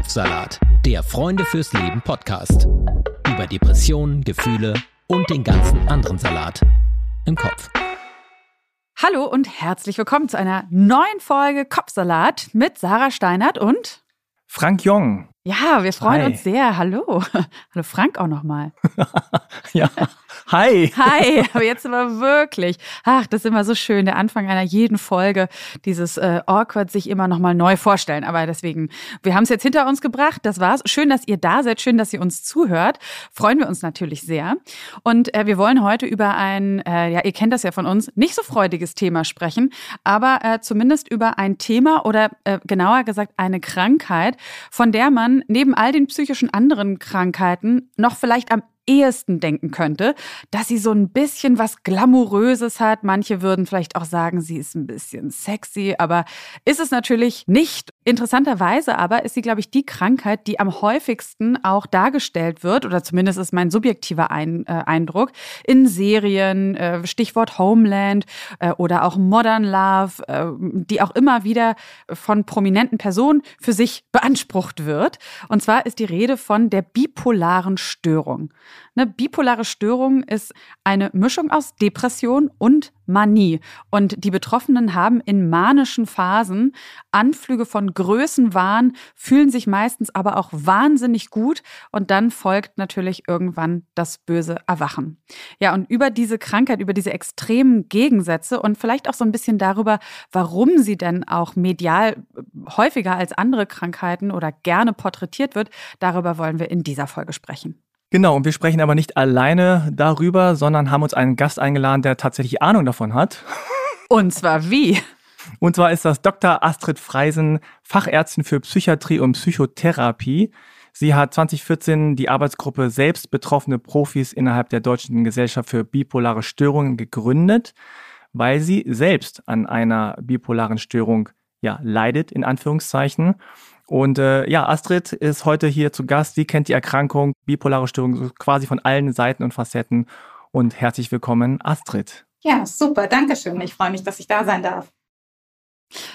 Kopfsalat, der Freunde fürs Leben Podcast. Über Depressionen, Gefühle und den ganzen anderen Salat im Kopf. Hallo und herzlich willkommen zu einer neuen Folge Kopfsalat mit Sarah Steinert und Frank Jong. Ja, wir freuen Hi. uns sehr. Hallo. Hallo Frank auch nochmal. ja, hi. Hi, aber jetzt aber wirklich. Ach, das ist immer so schön, der Anfang einer jeden Folge, dieses äh, awkward sich immer nochmal neu vorstellen. Aber deswegen, wir haben es jetzt hinter uns gebracht, das war's. Schön, dass ihr da seid, schön, dass ihr uns zuhört. Freuen wir uns natürlich sehr. Und äh, wir wollen heute über ein, äh, ja, ihr kennt das ja von uns, nicht so freudiges Thema sprechen, aber äh, zumindest über ein Thema oder äh, genauer gesagt eine Krankheit, von der man neben all den psychischen anderen Krankheiten noch vielleicht am ehesten denken könnte, dass sie so ein bisschen was Glamouröses hat. Manche würden vielleicht auch sagen, sie ist ein bisschen sexy, aber ist es natürlich nicht. Interessanterweise aber ist sie, glaube ich, die Krankheit, die am häufigsten auch dargestellt wird, oder zumindest ist mein subjektiver Ein äh, Eindruck, in Serien, äh, Stichwort Homeland äh, oder auch Modern Love, äh, die auch immer wieder von prominenten Personen für sich beansprucht wird. Und zwar ist die Rede von der bipolaren Störung. Eine bipolare Störung ist eine Mischung aus Depression und Manie. Und die Betroffenen haben in manischen Phasen Anflüge von Größenwahn, fühlen sich meistens aber auch wahnsinnig gut. Und dann folgt natürlich irgendwann das böse Erwachen. Ja, und über diese Krankheit, über diese extremen Gegensätze und vielleicht auch so ein bisschen darüber, warum sie denn auch medial häufiger als andere Krankheiten oder gerne porträtiert wird, darüber wollen wir in dieser Folge sprechen. Genau, und wir sprechen aber nicht alleine darüber, sondern haben uns einen Gast eingeladen, der tatsächlich Ahnung davon hat. Und zwar wie? Und zwar ist das Dr. Astrid Freisen, Fachärztin für Psychiatrie und Psychotherapie. Sie hat 2014 die Arbeitsgruppe Selbst betroffene Profis innerhalb der Deutschen Gesellschaft für bipolare Störungen gegründet, weil sie selbst an einer bipolaren Störung ja, leidet, in Anführungszeichen. Und äh, ja, Astrid ist heute hier zu Gast. Sie kennt die Erkrankung, bipolare Störung so quasi von allen Seiten und Facetten. Und herzlich willkommen, Astrid. Ja, super, danke schön. Ich freue mich, dass ich da sein darf.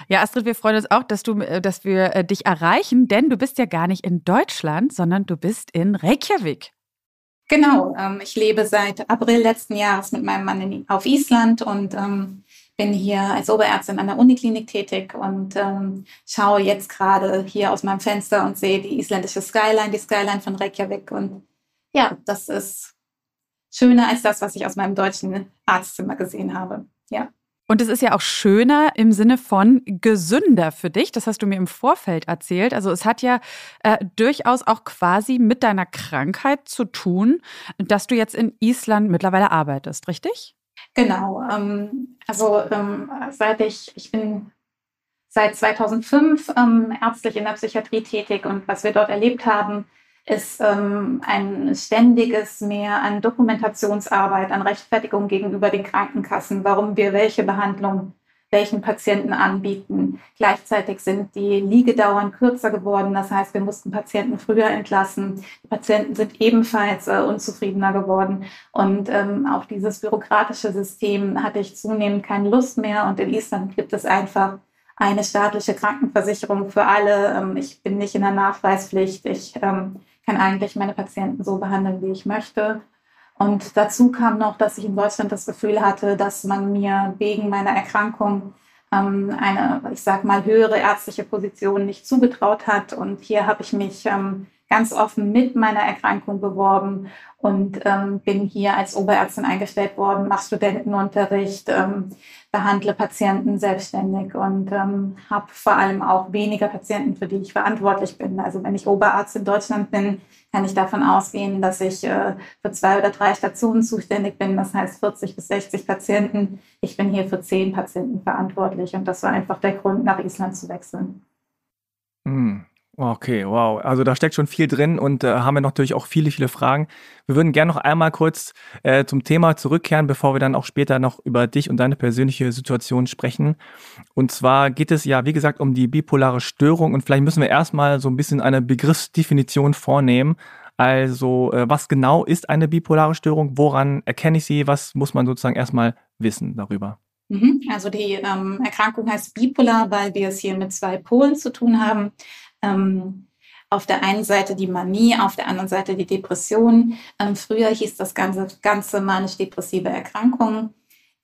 Ja, Astrid, wir freuen uns auch, dass, du, äh, dass wir äh, dich erreichen, denn du bist ja gar nicht in Deutschland, sondern du bist in Reykjavik. Genau, ähm, ich lebe seit April letzten Jahres mit meinem Mann in, auf Island und ähm, bin hier als Oberärztin an der Uniklinik tätig und ähm, schaue jetzt gerade hier aus meinem Fenster und sehe die isländische Skyline, die Skyline von Reykjavik. Und ja, das ist schöner als das, was ich aus meinem deutschen Arztzimmer gesehen habe. Ja. Und es ist ja auch schöner im Sinne von gesünder für dich. Das hast du mir im Vorfeld erzählt. Also es hat ja äh, durchaus auch quasi mit deiner Krankheit zu tun, dass du jetzt in Island mittlerweile arbeitest, richtig? Genau. Ähm, also ähm, seit ich, ich bin seit 2005 ähm, ärztlich in der Psychiatrie tätig und was wir dort erlebt haben, ist ähm, ein ständiges Mehr an Dokumentationsarbeit, an Rechtfertigung gegenüber den Krankenkassen, warum wir welche Behandlung welchen Patienten anbieten. Gleichzeitig sind die Liegedauern kürzer geworden. Das heißt, wir mussten Patienten früher entlassen. Die Patienten sind ebenfalls äh, unzufriedener geworden. Und ähm, auf dieses bürokratische System hatte ich zunehmend keine Lust mehr. Und in Island gibt es einfach eine staatliche Krankenversicherung für alle. Ähm, ich bin nicht in der Nachweispflicht. Ich ähm, kann eigentlich meine Patienten so behandeln, wie ich möchte. Und dazu kam noch, dass ich in Deutschland das Gefühl hatte, dass man mir wegen meiner Erkrankung ähm, eine, ich sag mal, höhere ärztliche Position nicht zugetraut hat. Und hier habe ich mich ähm, ganz offen mit meiner Erkrankung beworben und ähm, bin hier als Oberärztin eingestellt worden, mache Studentenunterricht, ähm, behandle Patienten selbstständig und ähm, habe vor allem auch weniger Patienten, für die ich verantwortlich bin. Also wenn ich Oberarzt in Deutschland bin, kann ich davon ausgehen, dass ich äh, für zwei oder drei Stationen zuständig bin. Das heißt 40 bis 60 Patienten. Ich bin hier für zehn Patienten verantwortlich und das war einfach der Grund, nach Island zu wechseln. Hm. Okay, wow. Also da steckt schon viel drin und äh, haben wir natürlich auch viele, viele Fragen. Wir würden gerne noch einmal kurz äh, zum Thema zurückkehren, bevor wir dann auch später noch über dich und deine persönliche Situation sprechen. Und zwar geht es ja, wie gesagt, um die bipolare Störung und vielleicht müssen wir erstmal so ein bisschen eine Begriffsdefinition vornehmen. Also, äh, was genau ist eine bipolare Störung? Woran erkenne ich sie? Was muss man sozusagen erstmal wissen darüber? Mhm. Also die ähm, Erkrankung heißt bipolar, weil wir es hier mit zwei Polen zu tun haben. Ähm, auf der einen Seite die Manie, auf der anderen Seite die Depression. Ähm, früher hieß das Ganze, ganze manisch-depressive Erkrankung.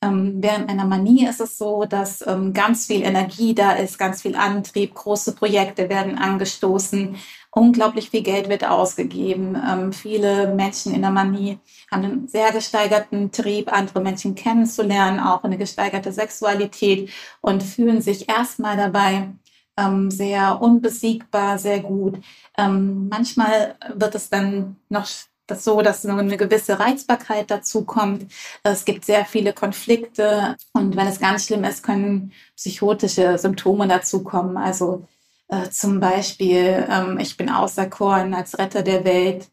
Ähm, während einer Manie ist es so, dass ähm, ganz viel Energie da ist, ganz viel Antrieb, große Projekte werden angestoßen, unglaublich viel Geld wird ausgegeben. Ähm, viele Menschen in der Manie haben einen sehr gesteigerten Trieb, andere Menschen kennenzulernen, auch eine gesteigerte Sexualität und fühlen sich erstmal dabei ähm, sehr unbesiegbar, sehr gut. Ähm, manchmal wird es dann noch das so, dass eine gewisse Reizbarkeit dazu kommt. Es gibt sehr viele Konflikte und wenn es ganz schlimm ist, können psychotische Symptome dazukommen. Also äh, zum Beispiel, ähm, ich bin auserkoren als Retter der Welt,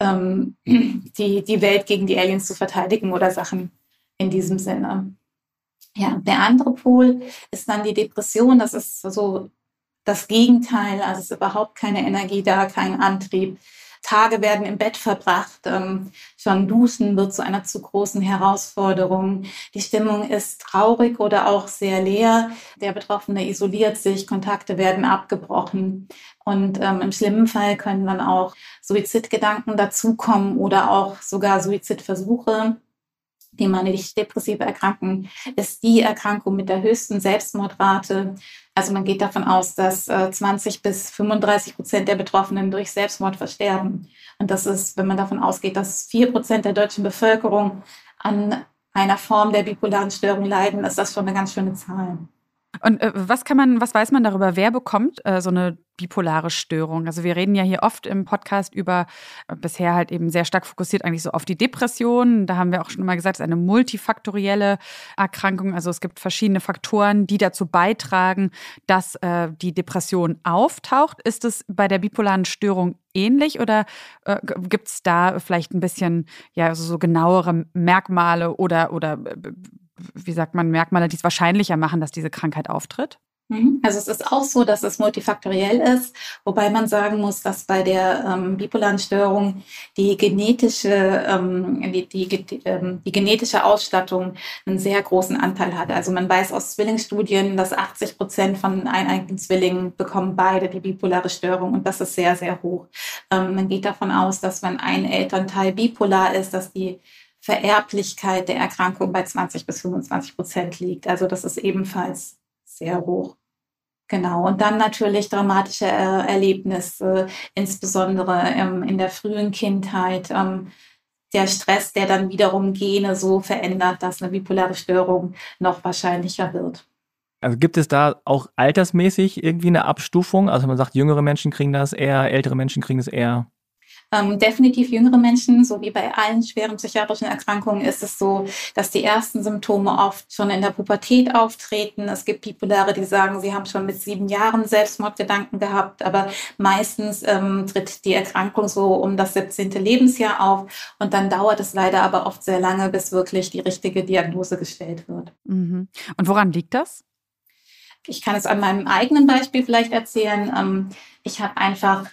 ähm, die, die Welt gegen die Aliens zu verteidigen oder Sachen in diesem Sinne. Ja, der andere Pol ist dann die Depression. Das ist so das Gegenteil. Also es ist überhaupt keine Energie da, kein Antrieb. Tage werden im Bett verbracht. Ähm, schon Duschen wird zu einer zu großen Herausforderung. Die Stimmung ist traurig oder auch sehr leer. Der Betroffene isoliert sich, Kontakte werden abgebrochen. Und ähm, im schlimmen Fall können dann auch Suizidgedanken dazukommen oder auch sogar Suizidversuche. Die manisch-depressive Erkrankung ist die Erkrankung mit der höchsten Selbstmordrate. Also man geht davon aus, dass äh, 20 bis 35 Prozent der Betroffenen durch Selbstmord versterben. Und das ist, wenn man davon ausgeht, dass vier Prozent der deutschen Bevölkerung an einer Form der bipolaren Störung leiden, ist das schon eine ganz schöne Zahl. Und äh, was kann man, was weiß man darüber, wer bekommt äh, so eine bipolare Störung? Also wir reden ja hier oft im Podcast über äh, bisher halt eben sehr stark fokussiert eigentlich so auf die Depression. Da haben wir auch schon mal gesagt, es ist eine multifaktorielle Erkrankung. Also es gibt verschiedene Faktoren, die dazu beitragen, dass äh, die Depression auftaucht. Ist es bei der bipolaren Störung ähnlich oder äh, gibt es da vielleicht ein bisschen ja so genauere Merkmale oder oder äh, wie sagt man, Merkmale, die es wahrscheinlicher machen, dass diese Krankheit auftritt? Mhm. Also es ist auch so, dass es multifaktoriell ist, wobei man sagen muss, dass bei der ähm, bipolaren Störung die genetische, ähm, die, die, ähm, die, genetische Ausstattung einen sehr großen Anteil hat. Also man weiß aus Zwillingsstudien, dass 80 Prozent von eineigen Zwillingen bekommen beide die bipolare Störung und das ist sehr, sehr hoch. Ähm, man geht davon aus, dass wenn ein Elternteil bipolar ist, dass die Vererblichkeit der Erkrankung bei 20 bis 25 Prozent liegt. Also das ist ebenfalls sehr hoch. Genau. Und dann natürlich dramatische äh, Erlebnisse, insbesondere ähm, in der frühen Kindheit. Ähm, der Stress, der dann wiederum Gene so verändert, dass eine bipolare Störung noch wahrscheinlicher wird. Also gibt es da auch altersmäßig irgendwie eine Abstufung? Also man sagt, jüngere Menschen kriegen das eher, ältere Menschen kriegen das eher. Ähm, definitiv jüngere Menschen, so wie bei allen schweren psychiatrischen Erkrankungen, ist es so, dass die ersten Symptome oft schon in der Pubertät auftreten. Es gibt Bipolare, die sagen, sie haben schon mit sieben Jahren Selbstmordgedanken gehabt, aber meistens ähm, tritt die Erkrankung so um das 17. Lebensjahr auf und dann dauert es leider aber oft sehr lange, bis wirklich die richtige Diagnose gestellt wird. Mhm. Und woran liegt das? Ich kann es an meinem eigenen Beispiel vielleicht erzählen. Ähm, ich habe einfach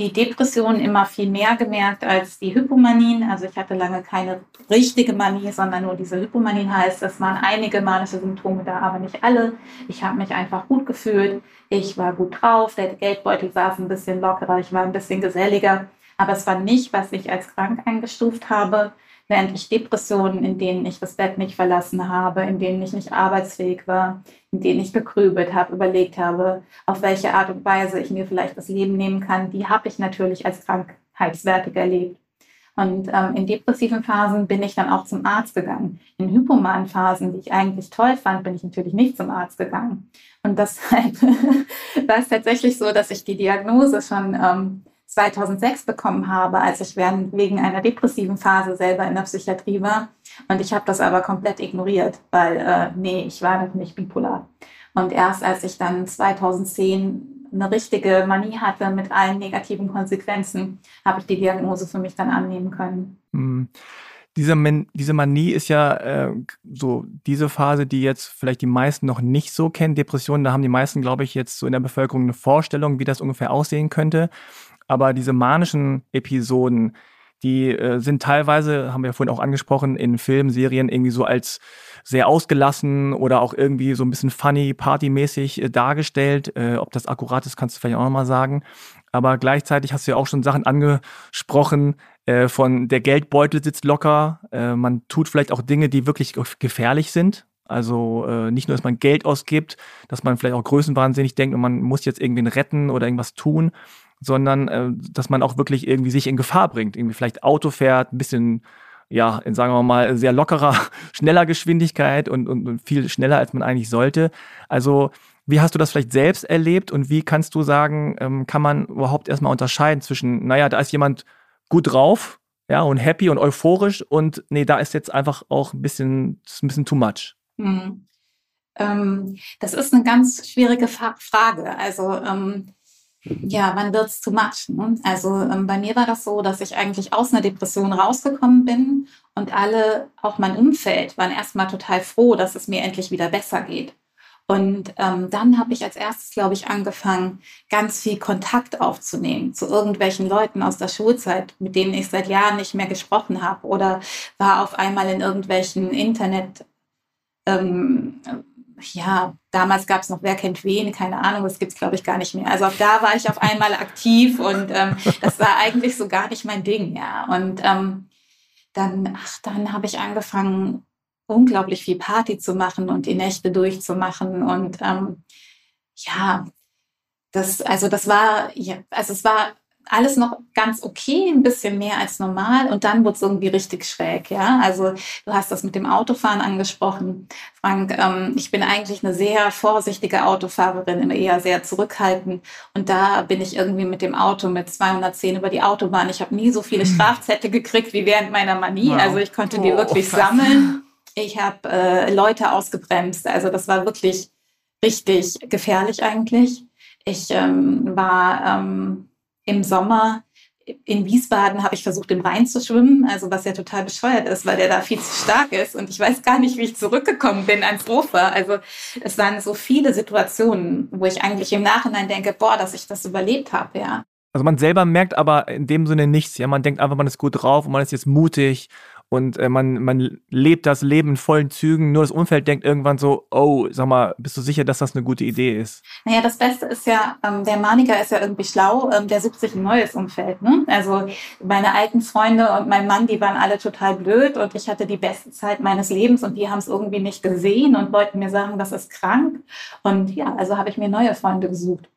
die Depression immer viel mehr gemerkt als die Hypomanien. Also ich hatte lange keine richtige Manie, sondern nur diese Hypomanien heißt, es waren einige manische Symptome da, aber nicht alle. Ich habe mich einfach gut gefühlt. Ich war gut drauf, der Geldbeutel saß ein bisschen lockerer, ich war ein bisschen geselliger. Aber es war nicht, was ich als krank eingestuft habe während ich Depressionen, in denen ich das Bett nicht verlassen habe, in denen ich nicht arbeitsfähig war, in denen ich gegrübelt habe, überlegt habe, auf welche Art und Weise ich mir vielleicht das Leben nehmen kann, die habe ich natürlich als krankheitswertig erlebt. Und ähm, in depressiven Phasen bin ich dann auch zum Arzt gegangen. In hypomanen Phasen, die ich eigentlich toll fand, bin ich natürlich nicht zum Arzt gegangen. Und deshalb war es tatsächlich so, dass ich die Diagnose schon ähm, 2006 bekommen habe, als ich wegen einer depressiven Phase selber in der Psychiatrie war. Und ich habe das aber komplett ignoriert, weil, äh, nee, ich war noch nicht bipolar. Und erst als ich dann 2010 eine richtige Manie hatte mit allen negativen Konsequenzen, habe ich die Diagnose für mich dann annehmen können. Mhm. Diese, diese Manie ist ja äh, so diese Phase, die jetzt vielleicht die meisten noch nicht so kennen. Depressionen, da haben die meisten, glaube ich, jetzt so in der Bevölkerung eine Vorstellung, wie das ungefähr aussehen könnte. Aber diese manischen Episoden, die äh, sind teilweise, haben wir vorhin auch angesprochen, in Filmen, Serien irgendwie so als sehr ausgelassen oder auch irgendwie so ein bisschen funny, partymäßig äh, dargestellt. Äh, ob das akkurat ist, kannst du vielleicht auch nochmal sagen. Aber gleichzeitig hast du ja auch schon Sachen angesprochen, äh, von der Geldbeutel sitzt locker. Äh, man tut vielleicht auch Dinge, die wirklich gefährlich sind. Also äh, nicht nur, dass man Geld ausgibt, dass man vielleicht auch größenwahnsinnig denkt und man muss jetzt irgendwen retten oder irgendwas tun, sondern äh, dass man auch wirklich irgendwie sich in Gefahr bringt. Irgendwie vielleicht Auto fährt, ein bisschen, ja, in sagen wir mal, sehr lockerer, schneller Geschwindigkeit und, und, und viel schneller, als man eigentlich sollte. Also wie hast du das vielleicht selbst erlebt und wie kannst du sagen, ähm, kann man überhaupt erstmal unterscheiden zwischen, naja, da ist jemand gut drauf, ja, und happy und euphorisch und nee, da ist jetzt einfach auch ein bisschen, ein bisschen too much. Hm. Ähm, das ist eine ganz schwierige Fa Frage. Also ähm, ja, wann wird es too much? Ne? Also ähm, bei mir war das so, dass ich eigentlich aus einer Depression rausgekommen bin und alle, auch mein Umfeld, waren erstmal total froh, dass es mir endlich wieder besser geht. Und ähm, dann habe ich als erstes, glaube ich, angefangen, ganz viel Kontakt aufzunehmen zu irgendwelchen Leuten aus der Schulzeit, mit denen ich seit Jahren nicht mehr gesprochen habe oder war auf einmal in irgendwelchen Internet ähm, ja, damals gab es noch Wer kennt wen, keine Ahnung, das gibt es glaube ich gar nicht mehr. Also auch da war ich auf einmal aktiv und ähm, das war eigentlich so gar nicht mein Ding, ja. Und ähm, dann, ach, dann habe ich angefangen, unglaublich viel Party zu machen und die Nächte durchzumachen und ähm, ja, das, also das war, ja, also es war alles noch ganz okay, ein bisschen mehr als normal und dann wurde es irgendwie richtig schräg, ja. Also du hast das mit dem Autofahren angesprochen, Frank. Ähm, ich bin eigentlich eine sehr vorsichtige Autofahrerin, immer eher sehr zurückhaltend und da bin ich irgendwie mit dem Auto mit 210 über die Autobahn. Ich habe nie so viele hm. Strafzettel gekriegt wie während meiner Manie. Wow. Also ich konnte oh, die wirklich krass. sammeln. Ich habe äh, Leute ausgebremst. Also das war wirklich richtig gefährlich eigentlich. Ich ähm, war ähm, im Sommer in Wiesbaden habe ich versucht, im Rhein zu schwimmen, also was ja total bescheuert ist, weil der da viel zu stark ist. Und ich weiß gar nicht, wie ich zurückgekommen bin ans Ufer. Also es waren so viele Situationen, wo ich eigentlich im Nachhinein denke, boah, dass ich das überlebt habe, ja. Also man selber merkt aber in dem Sinne nichts. Ja, man denkt einfach, man ist gut drauf und man ist jetzt mutig und äh, man, man lebt das Leben in vollen Zügen. Nur das Umfeld denkt irgendwann so, oh, sag mal, bist du sicher, dass das eine gute Idee ist? Naja, das Beste ist ja, ähm, der Maniker ist ja irgendwie schlau, ähm, der sucht sich ein neues Umfeld. Ne? Also meine alten Freunde und mein Mann, die waren alle total blöd und ich hatte die beste Zeit meines Lebens und die haben es irgendwie nicht gesehen und wollten mir sagen, das ist krank. Und ja, also habe ich mir neue Freunde gesucht.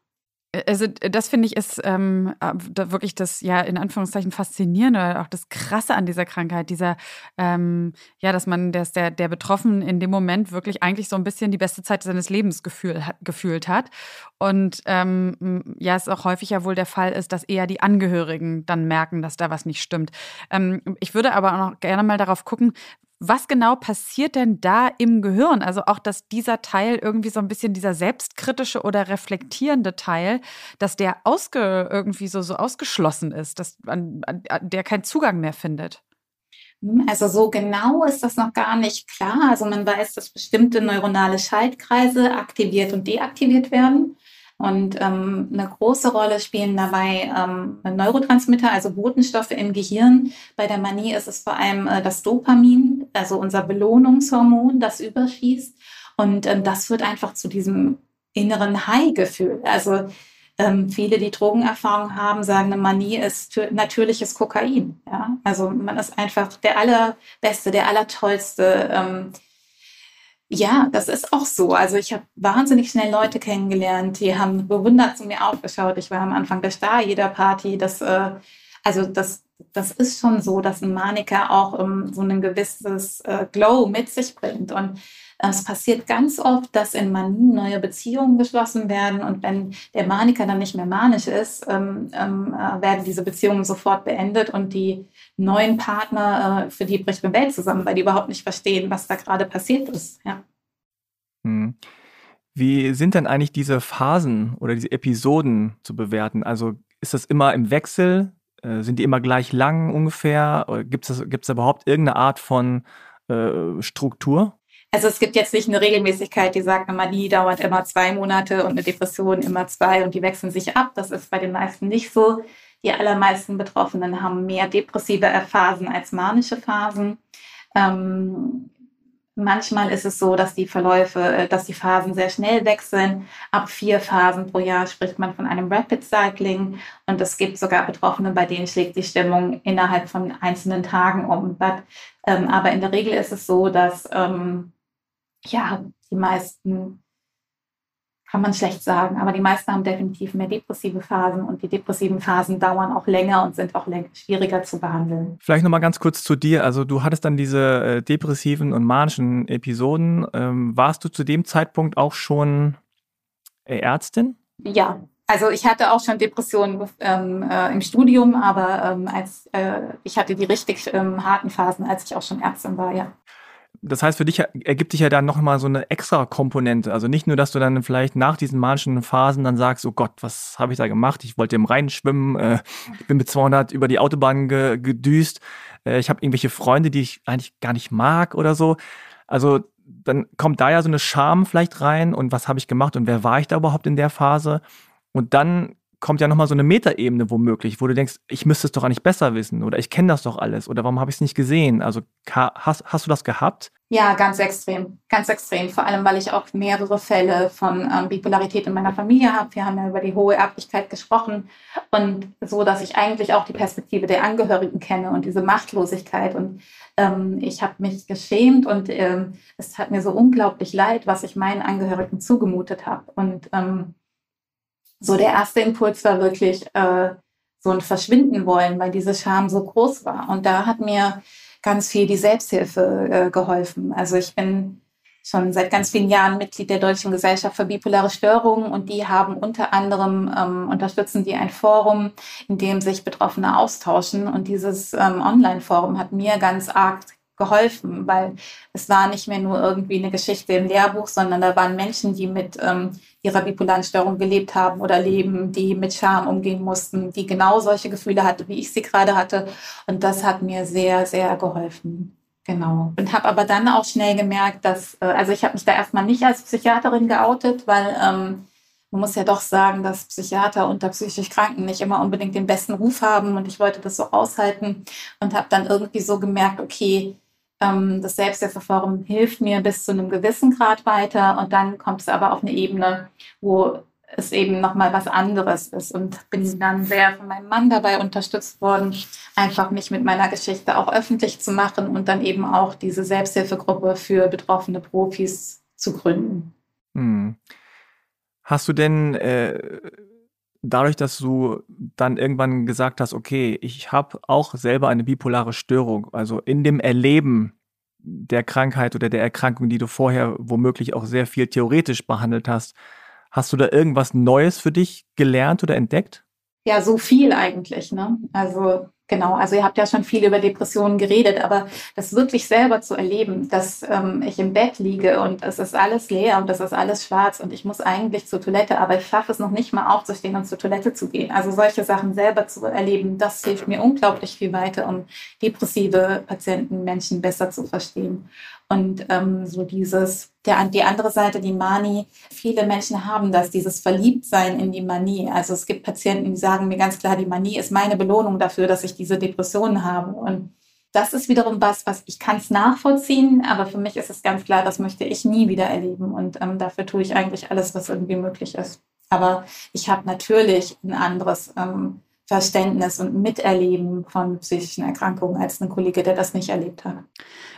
Also das finde ich ist ähm, da wirklich das ja in Anführungszeichen faszinierende, auch das Krasse an dieser Krankheit, dieser ähm, ja, dass man, dass der der Betroffenen in dem Moment wirklich eigentlich so ein bisschen die beste Zeit seines Lebens gefühl, gefühlt hat und ähm, ja, es auch häufig ja wohl der Fall ist, dass eher die Angehörigen dann merken, dass da was nicht stimmt. Ähm, ich würde aber auch noch gerne mal darauf gucken, was genau passiert denn da im Gehirn? Also auch, dass dieser Teil irgendwie so ein bisschen dieser selbstkritische oder reflektierende Teil, dass der ausge, irgendwie so, so ausgeschlossen ist, dass an, der keinen Zugang mehr findet. Also so genau ist das noch gar nicht klar. Also man weiß, dass bestimmte neuronale Schaltkreise aktiviert und deaktiviert werden. Und ähm, eine große Rolle spielen dabei ähm, Neurotransmitter, also Botenstoffe im Gehirn. Bei der Manie ist es vor allem äh, das Dopamin, also unser Belohnungshormon, das überschießt. Und ähm, das führt einfach zu diesem inneren High-Gefühl. Also ähm, viele, die Drogenerfahrung haben, sagen, eine Manie ist natürliches Kokain. Ja? Also man ist einfach der allerbeste, der allertollste. Ja, das ist auch so. Also ich habe wahnsinnig schnell Leute kennengelernt, die haben bewundert zu mir aufgeschaut. Ich war am Anfang der Star jeder Party. Das, äh, also das, das ist schon so, dass ein Maniker auch um, ähm, so ein gewisses äh, Glow mit sich bringt. Und es passiert ganz oft, dass in Manien neue Beziehungen geschlossen werden und wenn der Maniker dann nicht mehr manisch ist, ähm, ähm, äh, werden diese Beziehungen sofort beendet und die neuen Partner, äh, für die bricht eine Welt zusammen, weil die überhaupt nicht verstehen, was da gerade passiert ist. Ja. Hm. Wie sind denn eigentlich diese Phasen oder diese Episoden zu bewerten? Also ist das immer im Wechsel? Äh, sind die immer gleich lang ungefähr? Gibt es gibt's überhaupt irgendeine Art von äh, Struktur? Also es gibt jetzt nicht eine Regelmäßigkeit, die sagt, eine Manie dauert immer zwei Monate und eine Depression immer zwei und die wechseln sich ab. Das ist bei den meisten nicht so. Die allermeisten Betroffenen haben mehr depressive Phasen als manische Phasen. Ähm, manchmal ist es so, dass die Verläufe, äh, dass die Phasen sehr schnell wechseln. Ab vier Phasen pro Jahr spricht man von einem Rapid Cycling. Und es gibt sogar Betroffene, bei denen schlägt die Stimmung innerhalb von einzelnen Tagen um. Ähm, aber in der Regel ist es so, dass ähm, ja, die meisten kann man schlecht sagen, aber die meisten haben definitiv mehr depressive Phasen und die depressiven Phasen dauern auch länger und sind auch schwieriger zu behandeln. Vielleicht nochmal ganz kurz zu dir. Also du hattest dann diese äh, depressiven und manischen Episoden. Ähm, warst du zu dem Zeitpunkt auch schon äh, Ärztin? Ja, also ich hatte auch schon Depressionen ähm, äh, im Studium, aber ähm, als äh, ich hatte die richtig ähm, harten Phasen, als ich auch schon Ärztin war, ja das heißt, für dich ergibt sich ja dann nochmal so eine extra Komponente. Also nicht nur, dass du dann vielleicht nach diesen manischen Phasen dann sagst, oh Gott, was habe ich da gemacht? Ich wollte im Rhein schwimmen, äh, ich bin mit 200 über die Autobahn ge gedüst, äh, ich habe irgendwelche Freunde, die ich eigentlich gar nicht mag oder so. Also dann kommt da ja so eine Scham vielleicht rein und was habe ich gemacht und wer war ich da überhaupt in der Phase? Und dann kommt ja nochmal so eine Metaebene womöglich, wo du denkst, ich müsste es doch eigentlich besser wissen oder ich kenne das doch alles oder warum habe ich es nicht gesehen? Also hast, hast du das gehabt? Ja, ganz extrem, ganz extrem. Vor allem, weil ich auch mehrere Fälle von ähm, Bipolarität in meiner Familie habe. Wir haben ja über die hohe Erblichkeit gesprochen und so, dass ich eigentlich auch die Perspektive der Angehörigen kenne und diese Machtlosigkeit. Und ähm, ich habe mich geschämt und ähm, es hat mir so unglaublich leid, was ich meinen Angehörigen zugemutet habe. Und ähm, so der erste Impuls war wirklich äh, so ein Verschwinden wollen, weil diese Scham so groß war. Und da hat mir ganz viel die Selbsthilfe äh, geholfen. Also ich bin schon seit ganz vielen Jahren Mitglied der Deutschen Gesellschaft für bipolare Störungen und die haben unter anderem ähm, unterstützen die ein Forum, in dem sich Betroffene austauschen und dieses ähm, Online-Forum hat mir ganz arg geholfen, weil es war nicht mehr nur irgendwie eine Geschichte im Lehrbuch, sondern da waren Menschen, die mit ähm, ihrer bipolaren Störung gelebt haben oder leben, die mit Scham umgehen mussten, die genau solche Gefühle hatte, wie ich sie gerade hatte. Und das hat mir sehr, sehr geholfen. Genau. Und habe aber dann auch schnell gemerkt, dass, äh, also ich habe mich da erstmal nicht als Psychiaterin geoutet, weil ähm, man muss ja doch sagen, dass Psychiater unter psychisch Kranken nicht immer unbedingt den besten Ruf haben und ich wollte das so aushalten und habe dann irgendwie so gemerkt, okay, ähm, das Selbsthilfeforum hilft mir bis zu einem gewissen Grad weiter und dann kommt es aber auf eine Ebene, wo es eben nochmal was anderes ist und bin dann sehr von meinem Mann dabei unterstützt worden, einfach mich mit meiner Geschichte auch öffentlich zu machen und dann eben auch diese Selbsthilfegruppe für betroffene Profis zu gründen. Hm. Hast du denn äh, dadurch, dass du dann irgendwann gesagt hast, okay, ich habe auch selber eine bipolare Störung, also in dem Erleben der Krankheit oder der Erkrankung, die du vorher womöglich auch sehr viel theoretisch behandelt hast, hast du da irgendwas Neues für dich gelernt oder entdeckt? Ja, so viel eigentlich. Ne? Also Genau, also ihr habt ja schon viel über Depressionen geredet, aber das wirklich selber zu erleben, dass ähm, ich im Bett liege und es ist alles leer und es ist alles schwarz und ich muss eigentlich zur Toilette, aber ich schaffe es noch nicht mal aufzustehen und zur Toilette zu gehen. Also solche Sachen selber zu erleben, das hilft mir unglaublich viel weiter, um depressive Patienten, Menschen besser zu verstehen. Und ähm, so dieses, der, die andere Seite, die Mani, viele Menschen haben das, dieses Verliebtsein in die Manie. Also es gibt Patienten, die sagen mir ganz klar, die Manie ist meine Belohnung dafür, dass ich diese Depressionen habe. Und das ist wiederum was, was ich kann es nachvollziehen, aber für mich ist es ganz klar, das möchte ich nie wieder erleben. Und ähm, dafür tue ich eigentlich alles, was irgendwie möglich ist. Aber ich habe natürlich ein anderes ähm, Verständnis und Miterleben von psychischen Erkrankungen als ein Kollege, der das nicht erlebt hat.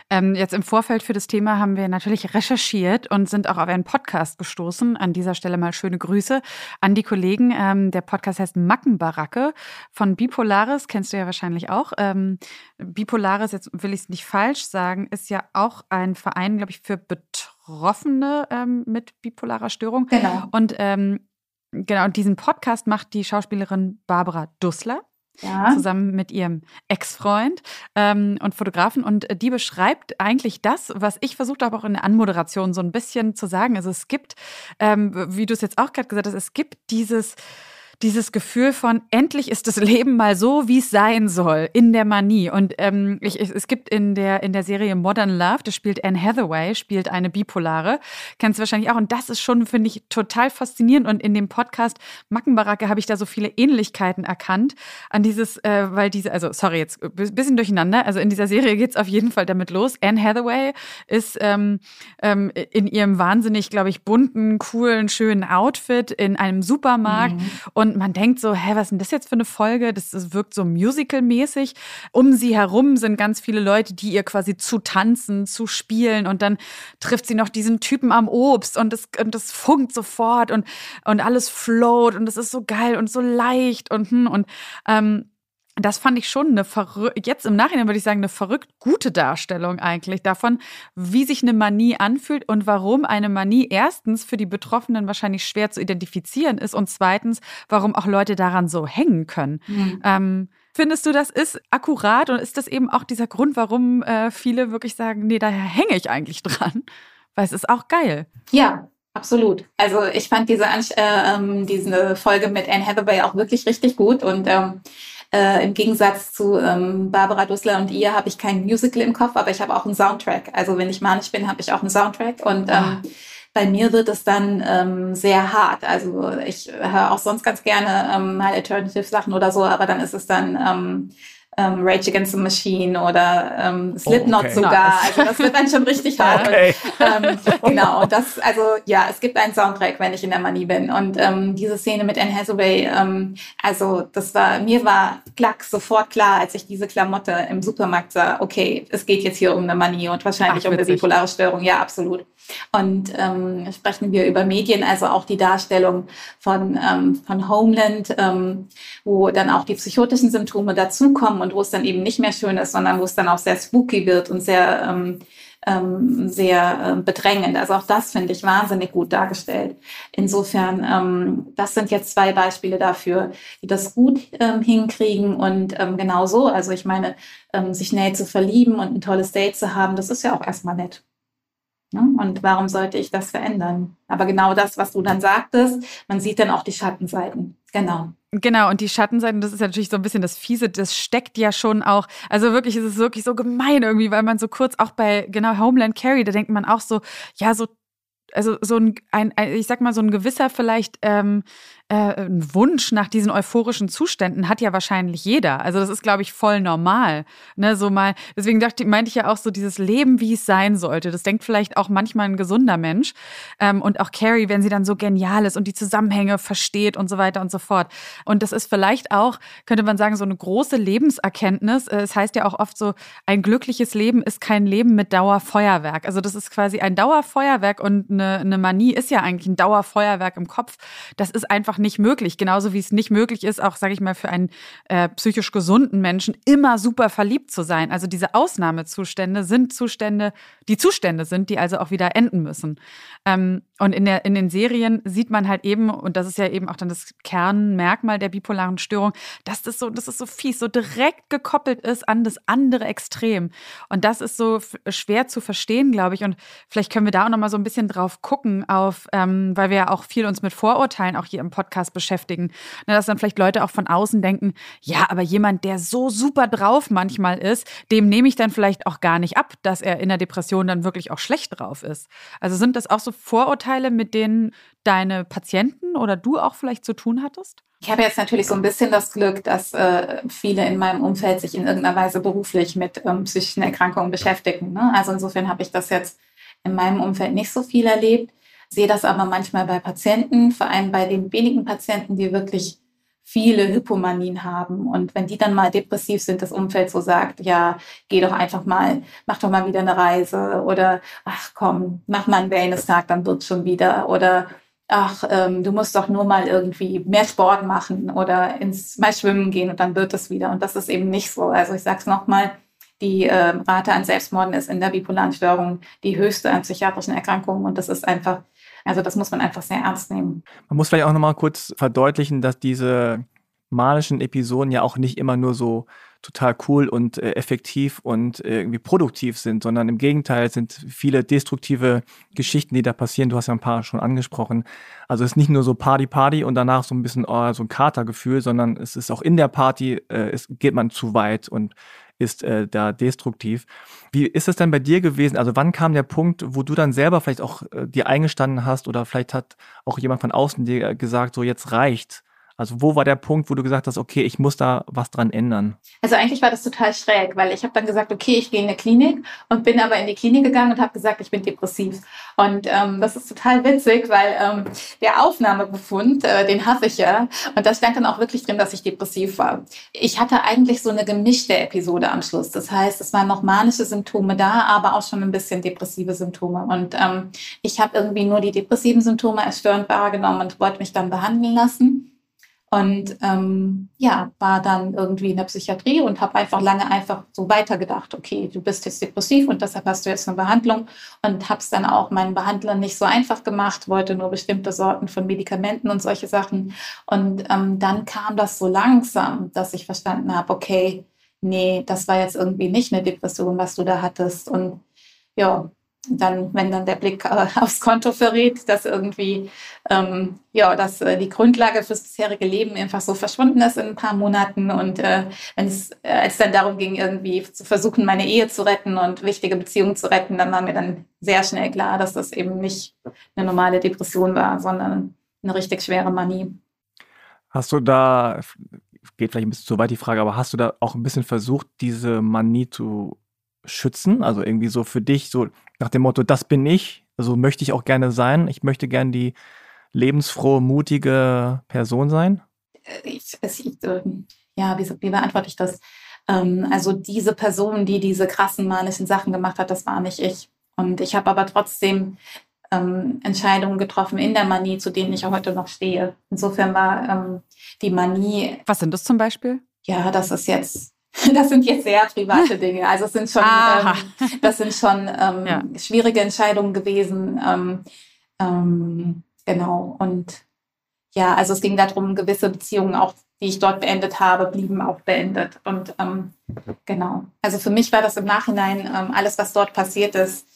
Ähm, jetzt im Vorfeld für das Thema haben wir natürlich recherchiert und sind auch auf einen Podcast gestoßen. An dieser Stelle mal schöne Grüße an die Kollegen. Ähm, der Podcast heißt Mackenbaracke von Bipolaris, kennst du ja wahrscheinlich auch. Ähm, Bipolaris, jetzt will ich es nicht falsch sagen, ist ja auch ein Verein, glaube ich, für Betroffene ähm, mit bipolarer Störung. Genau. Und ähm, Genau, und diesen Podcast macht die Schauspielerin Barbara Dussler. Ja. zusammen mit ihrem Ex-Freund ähm, und Fotografen. Und die beschreibt eigentlich das, was ich versucht habe, auch in der Anmoderation so ein bisschen zu sagen. Also es gibt, ähm, wie du es jetzt auch gerade gesagt hast, es gibt dieses dieses Gefühl von endlich ist das Leben mal so, wie es sein soll, in der Manie. Und ähm, ich, es gibt in der, in der Serie Modern Love, das spielt Anne Hathaway, spielt eine Bipolare. Kennst du wahrscheinlich auch. Und das ist schon, finde ich, total faszinierend. Und in dem Podcast Mackenbaracke habe ich da so viele Ähnlichkeiten erkannt an dieses, äh, weil diese, also sorry, jetzt bisschen durcheinander. Also in dieser Serie geht es auf jeden Fall damit los. Anne Hathaway ist ähm, ähm, in ihrem wahnsinnig, glaube ich, bunten, coolen, schönen Outfit in einem Supermarkt. Mhm. Und man denkt so, hä, was ist denn das jetzt für eine Folge? Das, das wirkt so musical-mäßig. Um sie herum sind ganz viele Leute, die ihr quasi zu tanzen, zu spielen. Und dann trifft sie noch diesen Typen am Obst und das, und das funkt sofort und, und alles float und es ist so geil und so leicht und, hm, und ähm, das fand ich schon eine verrückt, jetzt im Nachhinein würde ich sagen, eine verrückt gute Darstellung eigentlich davon, wie sich eine Manie anfühlt und warum eine Manie erstens für die Betroffenen wahrscheinlich schwer zu identifizieren ist und zweitens, warum auch Leute daran so hängen können. Mhm. Ähm, findest du, das ist akkurat und ist das eben auch dieser Grund, warum äh, viele wirklich sagen, nee, daher hänge ich eigentlich dran? Weil es ist auch geil. Ja, Absolut. Also ich fand diese, äh, ähm, diese Folge mit Anne Hathaway auch wirklich richtig gut und ähm, äh, Im Gegensatz zu ähm, Barbara Dussler und ihr habe ich kein Musical im Kopf, aber ich habe auch einen Soundtrack. Also wenn ich manisch bin, habe ich auch einen Soundtrack und ähm, bei mir wird es dann ähm, sehr hart. Also ich höre auch sonst ganz gerne ähm, mal Alternative Sachen oder so, aber dann ist es dann ähm, ähm, Rage Against the Machine oder ähm, Slipknot oh, okay. sogar. Also das wird dann schon richtig hart. Okay. Und, ähm, genau, und das, also ja, es gibt einen Soundtrack, wenn ich in der Manie bin. Und ähm, diese Szene mit Anne Hathaway, ähm, also das war, mir war klack sofort klar, als ich diese Klamotte im Supermarkt sah, okay, es geht jetzt hier um eine Manie und wahrscheinlich Ach, um eine bipolare Störung. Ja, absolut. Und ähm, sprechen wir über Medien, also auch die Darstellung von, ähm, von Homeland, ähm, wo dann auch die psychotischen Symptome dazukommen und wo es dann eben nicht mehr schön ist, sondern wo es dann auch sehr spooky wird und sehr, ähm, ähm, sehr äh, bedrängend. Also auch das finde ich wahnsinnig gut dargestellt. Insofern, ähm, das sind jetzt zwei Beispiele dafür, die das gut ähm, hinkriegen und ähm, genau so. Also ich meine, ähm, sich schnell zu verlieben und ein tolles Date zu haben, das ist ja auch erstmal nett. Ne? Und warum sollte ich das verändern? Aber genau das, was du dann sagtest, man sieht dann auch die Schattenseiten. Genau. Genau, und die Schattenseiten, das ist natürlich so ein bisschen das Fiese, das steckt ja schon auch, also wirklich ist es wirklich so gemein irgendwie, weil man so kurz auch bei, genau, Homeland Carry, da denkt man auch so, ja, so also so ein, ein, ich sag mal, so ein gewisser vielleicht ähm, äh, ein Wunsch nach diesen euphorischen Zuständen hat ja wahrscheinlich jeder. Also das ist, glaube ich, voll normal. Ne, so mal, deswegen dachte, meinte ich ja auch so dieses Leben, wie es sein sollte. Das denkt vielleicht auch manchmal ein gesunder Mensch. Ähm, und auch Carrie, wenn sie dann so genial ist und die Zusammenhänge versteht und so weiter und so fort. Und das ist vielleicht auch, könnte man sagen, so eine große Lebenserkenntnis. Äh, es heißt ja auch oft so, ein glückliches Leben ist kein Leben mit Dauerfeuerwerk. Also das ist quasi ein Dauerfeuerwerk und eine, eine Manie ist ja eigentlich ein Dauerfeuerwerk im Kopf. Das ist einfach einfach nicht möglich. Genauso wie es nicht möglich ist, auch, sage ich mal, für einen äh, psychisch gesunden Menschen immer super verliebt zu sein. Also diese Ausnahmezustände sind Zustände, die Zustände sind, die also auch wieder enden müssen. Ähm, und in, der, in den Serien sieht man halt eben, und das ist ja eben auch dann das Kernmerkmal der bipolaren Störung, dass das so, das so fies, so direkt gekoppelt ist an das andere Extrem. Und das ist so schwer zu verstehen, glaube ich. Und vielleicht können wir da auch nochmal so ein bisschen drauf gucken, auf, ähm, weil wir ja auch viel uns mit Vorurteilen auch hier im Podcast beschäftigen. Ne, dass dann vielleicht Leute auch von außen denken, ja, aber jemand, der so super drauf manchmal ist, dem nehme ich dann vielleicht auch gar nicht ab, dass er in der Depression dann wirklich auch schlecht drauf ist. Also sind das auch so Vorurteile, mit denen deine Patienten oder du auch vielleicht zu tun hattest? Ich habe jetzt natürlich so ein bisschen das Glück, dass äh, viele in meinem Umfeld sich in irgendeiner Weise beruflich mit ähm, psychischen Erkrankungen beschäftigen. Ne? Also insofern habe ich das jetzt in meinem Umfeld nicht so viel erlebt, sehe das aber manchmal bei Patienten, vor allem bei den wenigen Patienten, die wirklich viele Hypomanien haben. Und wenn die dann mal depressiv sind, das Umfeld so sagt, ja, geh doch einfach mal, mach doch mal wieder eine Reise oder ach komm, mach mal einen Wellness-Tag, dann wird's schon wieder oder ach, ähm, du musst doch nur mal irgendwie mehr Sport machen oder ins mal schwimmen gehen und dann wird es wieder. Und das ist eben nicht so. Also ich sag's nochmal, die äh, Rate an Selbstmorden ist in der bipolaren Störung die höchste an psychiatrischen Erkrankungen und das ist einfach also das muss man einfach sehr ernst nehmen. Man muss vielleicht auch nochmal kurz verdeutlichen, dass diese manischen Episoden ja auch nicht immer nur so total cool und äh, effektiv und äh, irgendwie produktiv sind, sondern im Gegenteil sind viele destruktive Geschichten, die da passieren. Du hast ja ein paar schon angesprochen. Also es ist nicht nur so Party Party und danach so ein bisschen oh, so ein Katergefühl, sondern es ist auch in der Party, äh, es geht man zu weit und ist äh, da destruktiv. Wie ist es denn bei dir gewesen? Also wann kam der Punkt, wo du dann selber vielleicht auch äh, dir eingestanden hast oder vielleicht hat auch jemand von außen dir gesagt, so jetzt reicht also wo war der Punkt, wo du gesagt hast, okay, ich muss da was dran ändern? Also eigentlich war das total schräg, weil ich habe dann gesagt, okay, ich gehe in eine Klinik und bin aber in die Klinik gegangen und habe gesagt, ich bin depressiv. Und ähm, das ist total witzig, weil ähm, der Aufnahmebefund, äh, den hasse ich ja, und da stand dann auch wirklich drin, dass ich depressiv war. Ich hatte eigentlich so eine gemischte Episode am Schluss. Das heißt, es waren noch manische Symptome da, aber auch schon ein bisschen depressive Symptome. Und ähm, ich habe irgendwie nur die depressiven Symptome erstörend wahrgenommen und wollte mich dann behandeln lassen. Und ähm, ja, war dann irgendwie in der Psychiatrie und habe einfach lange einfach so weitergedacht, okay, du bist jetzt depressiv und deshalb hast du jetzt eine Behandlung und habe es dann auch meinen Behandlern nicht so einfach gemacht, wollte nur bestimmte Sorten von Medikamenten und solche Sachen. Und ähm, dann kam das so langsam, dass ich verstanden habe, okay, nee, das war jetzt irgendwie nicht eine Depression, was du da hattest. Und ja, dann, wenn dann der Blick äh, aufs Konto verrät, dass irgendwie ähm, ja, dass äh, die Grundlage fürs bisherige Leben einfach so verschwunden ist in ein paar Monaten und äh, wenn es äh, als dann darum ging, irgendwie zu versuchen, meine Ehe zu retten und wichtige Beziehungen zu retten, dann war mir dann sehr schnell klar, dass das eben nicht eine normale Depression war, sondern eine richtig schwere Manie. Hast du da, geht vielleicht ein bisschen zu weit die Frage, aber hast du da auch ein bisschen versucht, diese Manie zu schützen? Also irgendwie so für dich, so nach dem Motto, das bin ich, so möchte ich auch gerne sein. Ich möchte gerne die lebensfrohe, mutige Person sein? Äh, ich, ich, ähm, ja, wie, wie, beantworte ich das? Ähm, also diese Person, die diese krassen manischen Sachen gemacht hat, das war nicht ich. Und ich habe aber trotzdem ähm, Entscheidungen getroffen in der Manie, zu denen ich auch heute noch stehe. Insofern war ähm, die Manie. Was sind das zum Beispiel? Ja, das ist jetzt Das sind jetzt sehr private Dinge. Also es sind schon, ähm, das sind schon ähm, ja. schwierige Entscheidungen gewesen. Ähm, ähm, genau. Und ja, also es ging darum, gewisse Beziehungen auch, die ich dort beendet habe, blieben auch beendet. Und ähm, genau. Also für mich war das im Nachhinein ähm, alles, was dort passiert ist,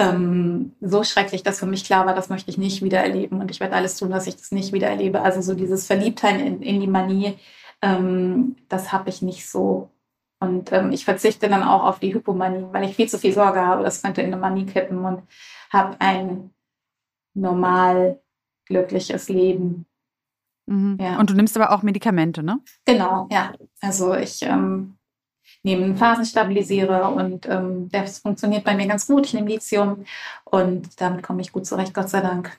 so schrecklich, dass für mich klar war, das möchte ich nicht wieder erleben. Und ich werde alles tun, dass ich das nicht wieder erlebe. Also so dieses Verliebtheit in, in die Manie, das habe ich nicht so und ähm, ich verzichte dann auch auf die Hypomanie, weil ich viel zu viel Sorge habe, das könnte in eine Manie kippen und habe ein normal glückliches Leben. Mhm. Ja. Und du nimmst aber auch Medikamente, ne? Genau, ja. Also ich ähm, nehme einen Phasenstabilisierer und ähm, das funktioniert bei mir ganz gut. Ich nehme Lithium und damit komme ich gut zurecht, Gott sei Dank.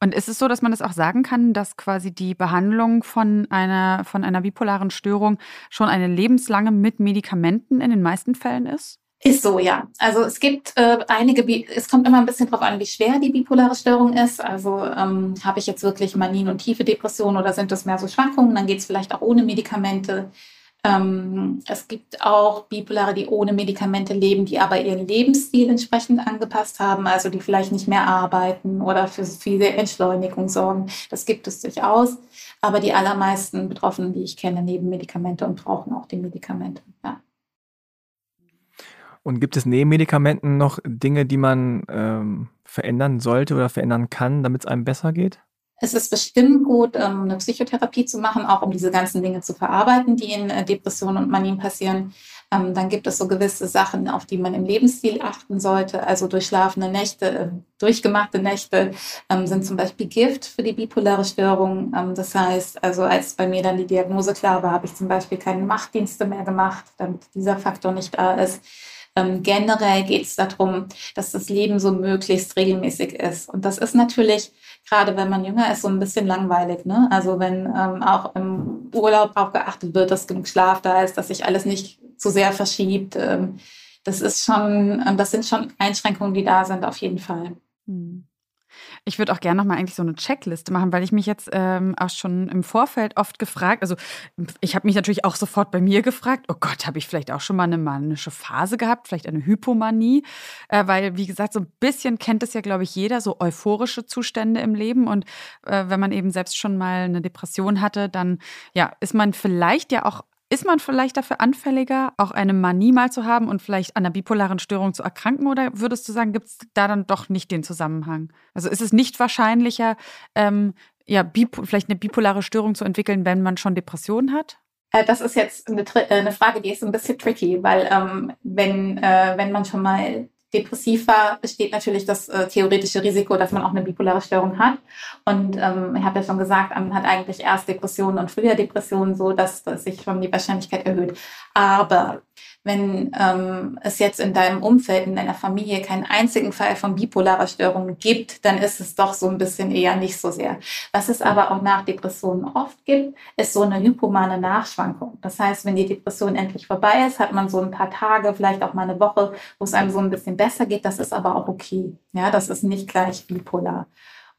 Und ist es so, dass man das auch sagen kann, dass quasi die Behandlung von einer, von einer bipolaren Störung schon eine lebenslange mit Medikamenten in den meisten Fällen ist? Ist so, ja. Also es gibt äh, einige, es kommt immer ein bisschen drauf an, wie schwer die bipolare Störung ist. Also ähm, habe ich jetzt wirklich Manien und tiefe Depressionen oder sind das mehr so Schwankungen? Dann geht es vielleicht auch ohne Medikamente. Ähm, es gibt auch Bipolare, die ohne Medikamente leben, die aber ihren Lebensstil entsprechend angepasst haben, also die vielleicht nicht mehr arbeiten oder für viele Entschleunigung sorgen. Das gibt es durchaus. Aber die allermeisten Betroffenen, die ich kenne, nehmen Medikamente und brauchen auch die Medikamente. Ja. Und gibt es neben Medikamenten noch Dinge, die man ähm, verändern sollte oder verändern kann, damit es einem besser geht? Es ist bestimmt gut, ähm, eine Psychotherapie zu machen, auch um diese ganzen Dinge zu verarbeiten, die in äh, Depressionen und Manien passieren. Ähm, dann gibt es so gewisse Sachen, auf die man im Lebensstil achten sollte. Also durchschlafene Nächte, äh, durchgemachte Nächte ähm, sind zum Beispiel Gift für die bipolare Störung. Das heißt, also als bei mir dann die Diagnose klar war, habe ich zum Beispiel keine Machtdienste mehr gemacht, damit dieser Faktor nicht da ist. Generell geht es darum, dass das Leben so möglichst regelmäßig ist. Und das ist natürlich gerade wenn man jünger ist, so ein bisschen langweilig. Ne? Also wenn ähm, auch im Urlaub auch geachtet wird, dass genug Schlaf da ist, dass sich alles nicht zu sehr verschiebt. Ähm, das ist schon, ähm, das sind schon Einschränkungen, die da sind, auf jeden Fall. Hm. Ich würde auch gerne nochmal eigentlich so eine Checkliste machen, weil ich mich jetzt ähm, auch schon im Vorfeld oft gefragt, also ich habe mich natürlich auch sofort bei mir gefragt, oh Gott, habe ich vielleicht auch schon mal eine manische Phase gehabt, vielleicht eine Hypomanie, äh, weil wie gesagt, so ein bisschen kennt es ja, glaube ich, jeder, so euphorische Zustände im Leben. Und äh, wenn man eben selbst schon mal eine Depression hatte, dann ja, ist man vielleicht ja auch Ist man vielleicht dafür anfälliger, auch eine Manie mal zu haben und vielleicht an einer bipolaren Störung zu erkranken? Oder würdest du sagen, gibt es da dann doch nicht den Zusammenhang? Also ist es nicht wahrscheinlicher, ähm, ja, vielleicht eine bipolare Störung zu entwickeln, wenn man schon Depressionen hat? Äh, das ist jetzt eine, äh, eine, Frage, die ist ein bisschen tricky, weil ähm, wenn, äh, wenn man schon mal depressiv war, besteht natürlich das äh, theoretische Risiko, dass man auch eine bipolare Störung hat. Und ähm, ich habe ja schon gesagt, man hat eigentlich erst Depressionen und früher Depressionen so, dass, dass sich schon die Wahrscheinlichkeit erhöht. Aber wenn ähm, es jetzt in deinem Umfeld, in deiner Familie keinen einzigen Fall von bipolarer Störung gibt, dann ist es doch so ein bisschen eher nicht so sehr. Was es aber auch nach Depressionen oft gibt, ist so eine hypomane Nachschwankung. Das heißt, wenn die Depression endlich vorbei ist, hat man so ein paar Tage, vielleicht auch mal eine Woche, wo es einem so ein bisschen besser geht. Das ist aber auch okay. Ja, das ist nicht gleich bipolar.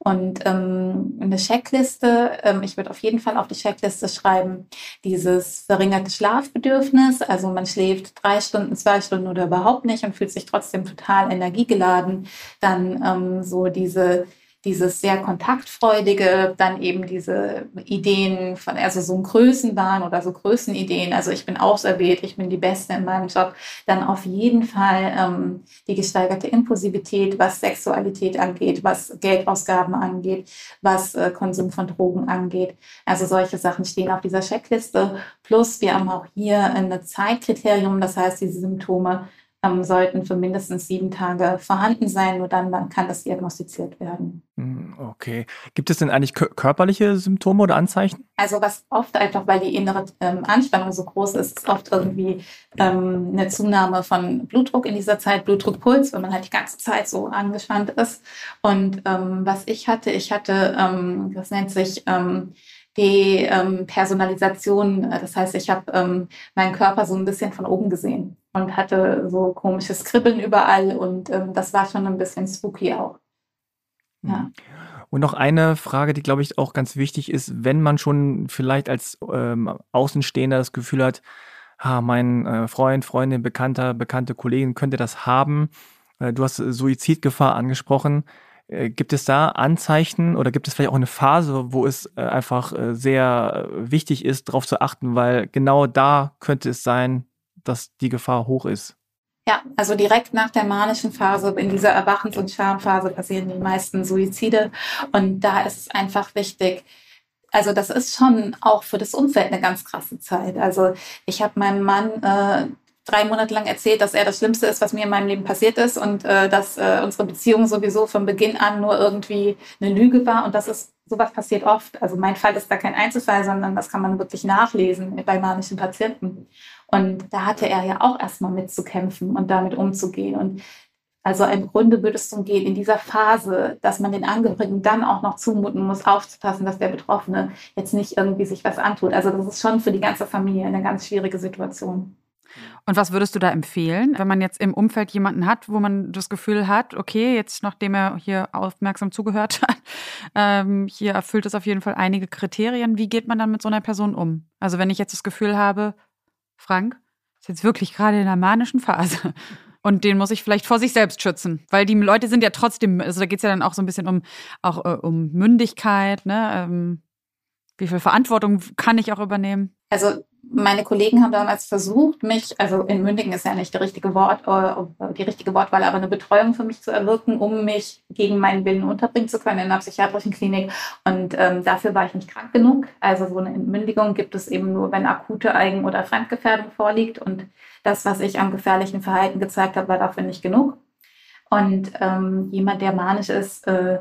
Und ähm, eine Checkliste, ähm, ich würde auf jeden Fall auf die Checkliste schreiben, dieses verringerte Schlafbedürfnis, also man schläft drei Stunden, zwei Stunden oder überhaupt nicht und fühlt sich trotzdem total energiegeladen. Dann ähm, so diese dieses sehr kontaktfreudige, dann eben diese Ideen von, also so ein Größenwahn oder so Größenideen. Also ich bin auserwählt, ich bin die Beste in meinem Job. Dann auf jeden Fall ähm, die gesteigerte Impulsivität, was Sexualität angeht, was Geldausgaben angeht, was äh, Konsum von Drogen angeht. Also solche Sachen stehen auf dieser Checkliste. Plus wir haben auch hier ein Zeitkriterium, das heißt, diese Symptome ähm, sollten für mindestens sieben Tage vorhanden sein. Nur dann, dann kann das diagnostiziert werden. Hm, okay. Gibt es denn eigentlich körperliche Symptome oder Anzeichen? Also was oft einfach, weil die innere ähm, Anspannung so groß ist, ist oft irgendwie ähm, eine Zunahme von Blutdruck in dieser Zeit, Blutdruckpuls, wenn man halt die ganze Zeit so angespannt ist. Und ähm, was ich hatte, ich hatte, ähm, das nennt sich ähm, Personalisation. Das heißt, ich habe ähm, meinen Körper so ein bisschen von oben gesehen und hatte so komisches Kribbeln überall und ähm, das war schon ein bisschen spooky auch. Ja. Mhm. Und noch eine Frage, die glaube ich auch ganz wichtig ist, wenn man schon vielleicht als ähm, Außenstehender das Gefühl hat, ah, mein äh, Freund, Freundin, Bekannter, bekannte Kollegin könnte das haben. Äh, du hast Suizidgefahr angesprochen. Äh, gibt es da Anzeichen oder gibt es vielleicht auch eine Phase, wo es äh, einfach äh, sehr wichtig ist, darauf zu achten, weil genau da könnte es sein, dass die Gefahr hoch ist? Ja, also direkt nach der manischen Phase, in dieser Erwachens- und Schamphase passieren die meisten Suizide. Und da ist es einfach wichtig, also das ist schon auch für das Umfeld eine ganz krasse Zeit. Also ich habe meinem Mann äh, drei Monate lang erzählt, dass er das Schlimmste ist, was mir in meinem Leben passiert ist und äh, dass äh, unsere Beziehung sowieso von Beginn an nur irgendwie eine Lüge war und das ist sowas passiert oft. Also mein Fall ist da kein Einzelfall, sondern das kann man wirklich nachlesen bei manischen Patienten. Und da hatte er ja auch erstmal mitzukämpfen und damit umzugehen. Und also im Grunde würde es darum gehen, in dieser Phase, dass man den Angehörigen dann auch noch zumuten muss, aufzupassen, dass der Betroffene jetzt nicht irgendwie sich was antut. Also das ist schon für die ganze Familie eine ganz schwierige Situation. Und was würdest du da empfehlen, wenn man jetzt im Umfeld jemanden hat, wo man das Gefühl hat, okay, jetzt nachdem er hier aufmerksam zugehört hat, ähm, hier erfüllt es auf jeden Fall einige Kriterien. Wie geht man dann mit so einer Person um? Also wenn ich jetzt das Gefühl habe, Frank ist jetzt wirklich gerade in einer manischen Phase. Und den muss ich vielleicht vor sich selbst schützen. Weil die Leute sind ja trotzdem, also da geht es ja dann auch so ein bisschen um, auch, äh, um Mündigkeit, ne? Ähm, wie viel Verantwortung kann ich auch übernehmen? Also meine Kollegen haben damals versucht, mich, also in Mündigen ist ja nicht der richtige Wort, äh, die richtige Wortwahl, aber eine Betreuung für mich zu erwirken, um mich gegen meinen Willen unterbringen zu können in einer psychiatrischen Klinik. Und ähm, dafür war ich nicht krank genug. Also so eine Entmündigung gibt es eben nur, wenn akute Eigen- oder Fremdgefährdung vorliegt. Und das, was ich am gefährlichen Verhalten gezeigt habe, war dafür nicht genug. Und ähm, jemand, der manisch ist, äh,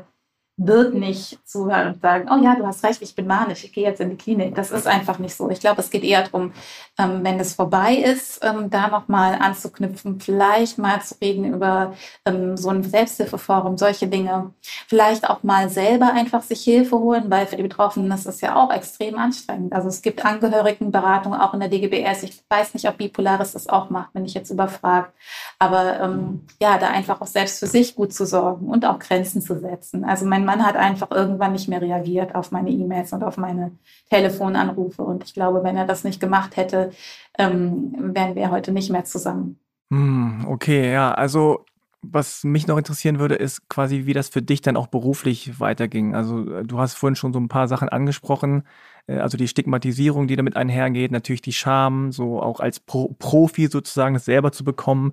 wird nicht zuhören und sagen, oh ja, du hast recht, ich bin manisch, ich gehe jetzt in die Klinik. Das ist einfach nicht so. Ich glaube, es geht eher darum, ähm, wenn es vorbei ist, ähm, da nochmal anzuknüpfen, vielleicht mal zu reden über ähm, so ein Selbsthilfeforum, solche Dinge. Vielleicht auch mal selber einfach sich Hilfe holen, weil für die Betroffenen ist das ja auch extrem anstrengend. Also es gibt Angehörigenberatung auch in der DGBS. Ich weiß nicht, ob Bipolaris das auch macht, wenn ich jetzt überfragt. Aber ähm, ja, da einfach auch selbst für sich gut zu sorgen und auch Grenzen zu setzen. Also mein Mann hat einfach irgendwann nicht mehr reagiert auf meine E-Mails und auf meine Telefonanrufe. Und ich glaube, wenn er das nicht gemacht hätte, ähm, wären wir heute nicht mehr zusammen. Hm, okay, ja, also was mich noch interessieren würde, ist quasi, wie das für dich dann auch beruflich weiterging. Also äh, du hast vorhin schon so ein paar Sachen angesprochen, äh, also die Stigmatisierung, die damit einhergeht, natürlich die Scham, so auch als Pro Profi sozusagen das selber zu bekommen.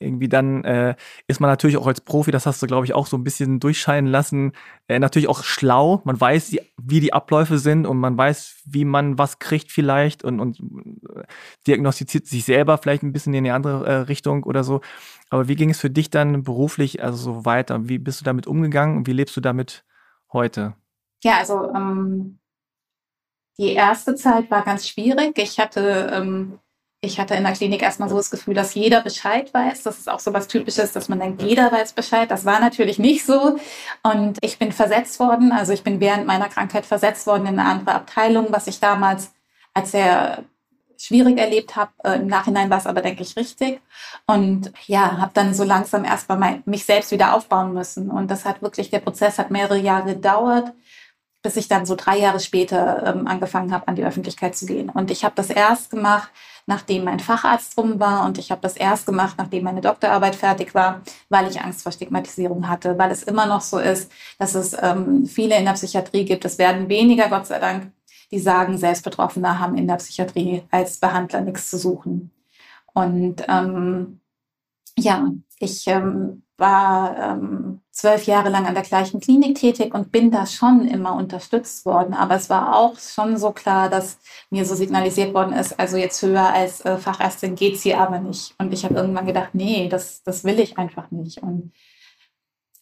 Irgendwie dann äh, ist man natürlich auch als Profi, das hast du, glaube ich, auch so ein bisschen durchscheinen lassen, äh, natürlich auch schlau. Man weiß, die, wie die Abläufe sind und man weiß, wie man was kriegt vielleicht und, und äh, diagnostiziert sich selber vielleicht ein bisschen in eine andere äh, Richtung oder so. Aber wie ging es für dich dann beruflich also so weiter? Wie bist du damit umgegangen und wie lebst du damit heute? Ja, also ähm, die erste Zeit war ganz schwierig. Ich hatte, ähm, ich hatte in der Klinik erstmal so das Gefühl, dass jeder Bescheid weiß. Das ist auch so was Typisches, dass man denkt, jeder weiß Bescheid. Das war natürlich nicht so. Und ich bin versetzt worden. Also ich bin während meiner Krankheit versetzt worden in eine andere Abteilung, was ich damals als sehr schwierig erlebt habe. Äh, Im Nachhinein war es aber, denke ich, richtig. Und ja, habe dann so langsam erstmal mein, mich selbst wieder aufbauen müssen. Und das hat wirklich, der Prozess hat mehrere Jahre gedauert, bis ich dann so drei Jahre später ähm, angefangen habe, an die Öffentlichkeit zu gehen. Und ich habe das erst gemacht, nachdem mein Facharzt rum war. Und ich habe das erst gemacht, nachdem meine Doktorarbeit fertig war, weil ich Angst vor Stigmatisierung hatte, weil es immer noch so ist, dass es ähm, viele in der Psychiatrie gibt. Es werden weniger, Gott sei Dank, die sagen, Selbstbetroffene haben in der Psychiatrie als Behandler nichts zu suchen. Und ähm, ja, ich ähm, war ähm, zwölf Jahre lang an der gleichen Klinik tätig und bin da schon immer unterstützt worden. Aber es war auch schon so klar, dass mir so signalisiert worden ist, also jetzt höher als äh, Fachärztin geht's hier aber nicht. Und ich habe irgendwann gedacht, nee, das, das will ich einfach nicht. Und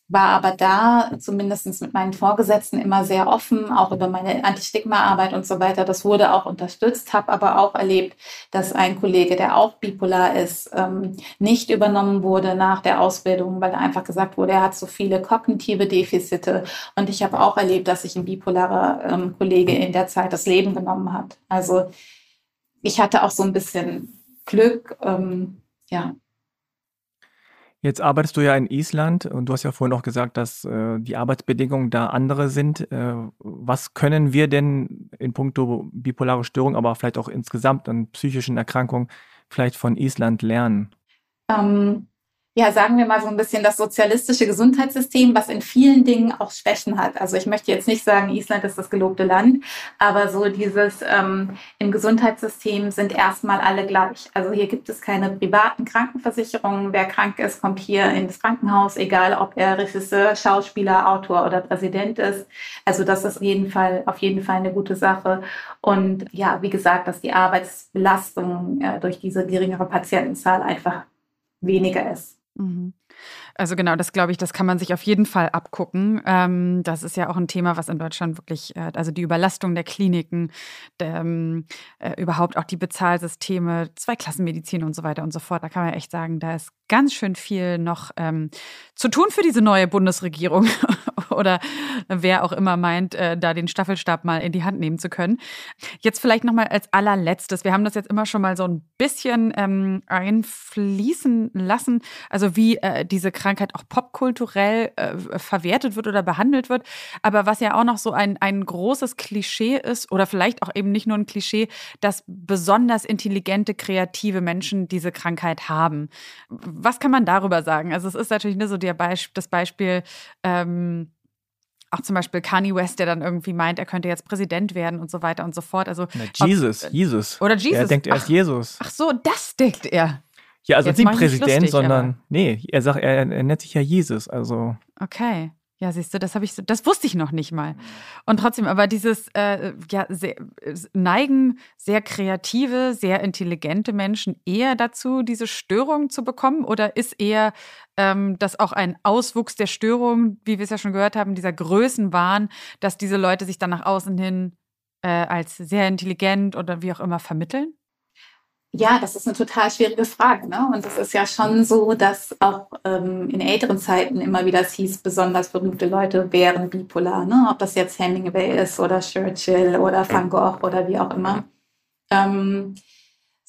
war aber da zumindest mit meinen Vorgesetzten immer sehr offen, auch über meine Anti-Stigma-Arbeit und so weiter. Das wurde auch unterstützt, habe aber auch erlebt, dass ein Kollege, der auch bipolar ist, ähm, nicht übernommen wurde nach der Ausbildung, weil einfach gesagt wurde, er hat so viele kognitive Defizite. Und ich habe auch erlebt, dass sich ein bipolarer ähm, Kollege in der Zeit das Leben genommen hat. Also ich hatte auch so ein bisschen Glück, ähm, ja, Jetzt arbeitest du ja in Island und du hast ja vorhin auch gesagt, dass äh, die Arbeitsbedingungen da andere sind. Äh, was können wir denn in puncto bipolare Störung, aber vielleicht auch insgesamt an psychischen Erkrankungen vielleicht von Island lernen? Ähm, ja, sagen wir mal so ein bisschen das sozialistische Gesundheitssystem, was in vielen Dingen auch Schwächen hat. Also ich möchte jetzt nicht sagen, Island ist das gelobte Land, aber so dieses ähm, im Gesundheitssystem sind erstmal alle gleich. Also hier gibt es keine privaten Krankenversicherungen. Wer krank ist, kommt hier ins Krankenhaus, egal ob er Regisseur, Schauspieler, Autor oder Präsident ist. Also das ist auf jeden Fall, auf jeden Fall eine gute Sache. Und ja, wie gesagt, dass die Arbeitsbelastung äh, durch diese geringere Patientenzahl einfach weniger ist. Mhm. Also genau, das glaube ich, das kann man sich auf jeden Fall abgucken. Ähm, das ist ja auch ein Thema, was in Deutschland wirklich, äh, also die Überlastung der Kliniken, der, ähm, äh, überhaupt auch die Bezahlsysteme, Zweiklassenmedizin und so weiter und so fort. Da kann man echt sagen, da ist ganz schön viel noch ähm, zu tun für diese neue Bundesregierung oder wer auch immer meint, äh, da den Staffelstab mal in die Hand nehmen zu können. Jetzt vielleicht noch mal als allerletztes. Wir haben das jetzt immer schon mal so ein bisschen ähm, einfließen lassen, also wie äh, diese Krankheit auch popkulturell äh, verwertet wird oder behandelt wird. Aber was ja auch noch so ein, ein großes Klischee ist oder vielleicht auch eben nicht nur ein Klischee, dass besonders intelligente, kreative Menschen diese Krankheit haben was kann man darüber sagen? Also es ist natürlich nur so Beisp das Beispiel, ähm, auch zum Beispiel Kanye West, der dann irgendwie meint, er könnte jetzt Präsident werden und so weiter und so fort. Also Na, Jesus, ob, Jesus. Oder Jesus. Er denkt, er ist Jesus. Ach so, das denkt er. Ja, also jetzt nicht Präsident, lustig, sondern aber. nee, er sagt, er, er nennt sich ja Jesus. Also. Okay. Ja, siehst du, das habe ich so, das wusste ich noch nicht mal. Und trotzdem, aber dieses äh, ja, sehr, neigen sehr kreative, sehr intelligente Menschen eher dazu, diese Störung zu bekommen? Oder ist eher ähm, das auch ein Auswuchs der Störung, wie wir es ja schon gehört haben, dieser Größenwahn, dass diese Leute sich dann nach außen hin äh, als sehr intelligent oder wie auch immer vermitteln? Ja, das ist eine total schwierige Frage. Ne? Und es ist ja schon so, dass auch ähm, in älteren Zeiten immer wieder es hieß, besonders berühmte Leute wären bipolar. Ne? Ob das jetzt Hemingway ist oder Churchill oder Van Gogh oder wie auch immer. Ähm,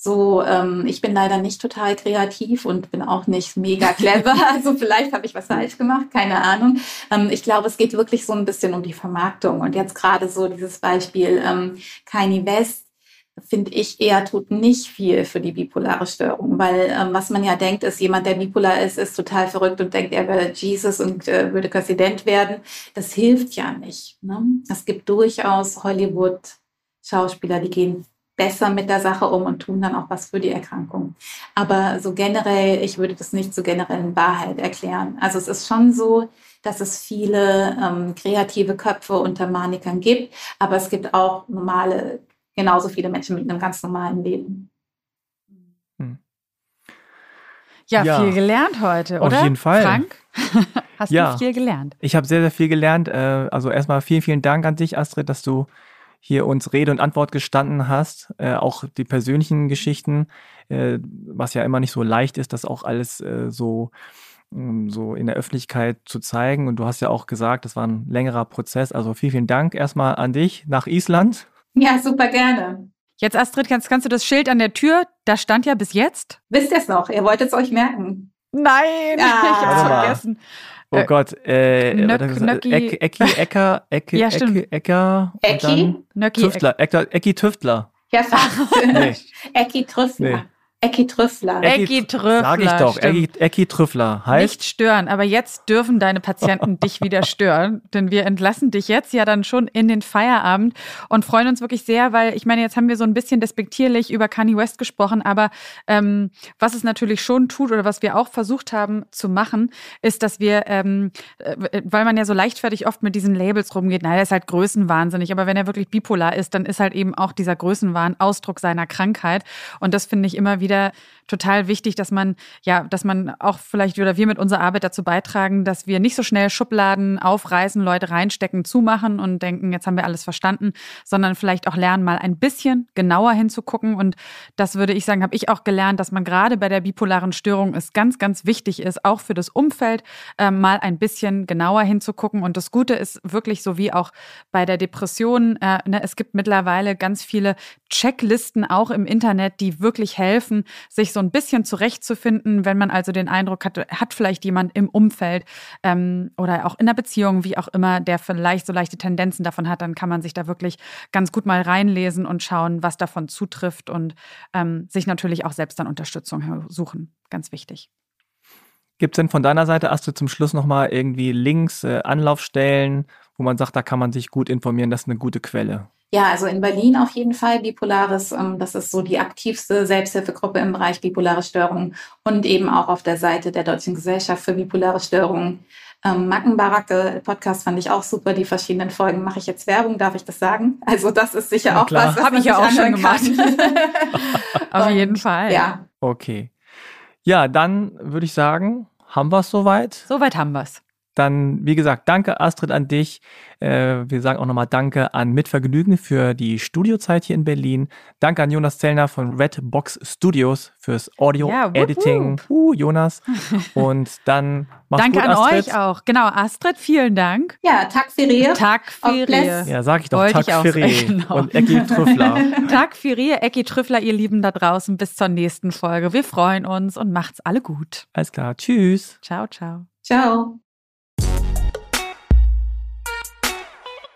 so, ähm, ich bin leider nicht total kreativ und bin auch nicht mega clever. Also vielleicht habe ich was falsch gemacht, keine Ahnung. Ähm, ich glaube, es geht wirklich so ein bisschen um die Vermarktung. Und jetzt gerade so dieses Beispiel ähm, Kanye West finde ich, eher tut nicht viel für die bipolare Störung, weil ähm, was man ja denkt, ist, jemand, der bipolar ist, ist total verrückt und denkt, er wäre Jesus und äh, würde Präsident werden. Das hilft ja nicht. Ne? Es gibt durchaus Hollywood-Schauspieler, die gehen besser mit der Sache um und tun dann auch was für die Erkrankung. Aber so generell, ich würde das nicht zur generellen Wahrheit erklären. Also es ist schon so, dass es viele ähm, kreative Köpfe unter Manikern gibt, aber es gibt auch normale genauso viele Menschen mit einem ganz normalen Leben. Hm. Ja, ja, viel gelernt heute, oder? Auf jeden Fall. Frank, hast ja. du viel gelernt? Ich habe sehr, sehr viel gelernt. Äh, also erstmal vielen, vielen Dank an dich, Astrid, dass du hier uns Rede und Antwort gestanden hast. Äh, auch die persönlichen Geschichten, äh, was ja immer nicht so leicht ist, das auch alles so mm, so in der Öffentlichkeit zu zeigen. Und du hast ja auch gesagt, das war ein längerer Prozess. Also vielen, vielen Dank erstmal an dich nach Island. Ja, super gerne. Jetzt, Astrid, kannst, kannst du das Schild an der Tür, da stand ja bis jetzt? Wisst ihr es noch? Ihr wolltet es euch merken. Nein, ah. ich hab's vergessen. Oh äh, Gott, äh, Nöck, Nöcki. Ecki, Ecki, Ecker, Ecki, ja, Ecki, Ecker. Ecki? Nöcki, Tüftler, Ecki Tüftler. Ja, fast. nee. Ecki Trüffler. Nee. Ecki Trüffler. Ecki Trüffler. Sag ich doch, Ecki, Trüffler. Heißt? Nicht stören, aber jetzt dürfen deine Patienten dich wieder stören, denn wir entlassen dich jetzt ja dann schon in den Feierabend und freuen uns wirklich sehr, weil ich meine, jetzt haben wir so ein bisschen despektierlich über Kanye West gesprochen, aber ähm, was es natürlich schon tut oder was wir auch versucht haben zu machen, ist, dass wir, ähm, äh, weil man ja so leichtfertig oft mit diesen Labels rumgeht, naja, er ist halt größenwahnsinnig, aber wenn er wirklich bipolar ist, dann ist halt eben auch dieser Größenwahn Ausdruck seiner Krankheit und das finde ich immer wieder wieder total wichtig, dass man, ja, dass man auch vielleicht oder wir mit unserer Arbeit dazu beitragen, dass wir nicht so schnell Schubladen aufreißen, Leute reinstecken, zumachen und denken, jetzt haben wir alles verstanden, sondern vielleicht auch lernen, mal ein bisschen genauer hinzugucken. Und das würde ich sagen, habe ich auch gelernt, dass man gerade bei der bipolaren Störung es ganz, ganz wichtig ist, auch für das Umfeld äh, mal ein bisschen genauer hinzugucken. Und das Gute ist wirklich so wie auch bei der Depression, äh, ne, es gibt mittlerweile ganz viele Checklisten auch im Internet, die wirklich helfen, sich so so ein bisschen zurechtzufinden, wenn man also den Eindruck hat, hat vielleicht jemand im Umfeld ähm, oder auch in der Beziehung, wie auch immer, der vielleicht so leichte Tendenzen davon hat, dann kann man sich da wirklich ganz gut mal reinlesen und schauen, was davon zutrifft und ähm, sich natürlich auch selbst dann Unterstützung suchen. Ganz wichtig. Gibt es denn von deiner Seite, Astrid, zum Schluss nochmal irgendwie Links, äh, Anlaufstellen, wo man sagt, da kann man sich gut informieren, das ist eine gute Quelle? Ja, also in Berlin auf jeden Fall Bipolaris. Ähm, das ist so die aktivste Selbsthilfegruppe im Bereich bipolare Störungen und eben auch auf der Seite der Deutschen Gesellschaft für bipolare Störungen. Ähm, Mackenbaracke Podcast fand ich auch super. Die verschiedenen Folgen mache ich jetzt Werbung, darf ich das sagen? Also das ist sicher ja, auch klar. was, was habe ich ja auch schon gemacht. auf jeden Fall. Ja. Okay. Ja, dann würde ich sagen, haben wir es soweit? Soweit haben wir es. Dann, wie gesagt, danke Astrid an dich. Äh, wir sagen auch nochmal Danke an Mitvergnügen für die Studiozeit hier in Berlin. Danke an Jonas Zellner von Red Box Studios fürs Audio-Editing. Uh, Jonas. Und dann mach's Danke gut, an Astrid. euch auch. Genau, Astrid, vielen Dank. Ja, Tag Ferie. Tag Ferie. Ja, sag ich doch, Wollte Tag Ferie. Genau. Und Ecki Trüffler. Tag Ferie, Ecki Trüffler, ihr Lieben da draußen. Bis zur nächsten Folge. Wir freuen uns und macht's alle gut. Alles klar. Tschüss. Ciao, ciao. Ciao.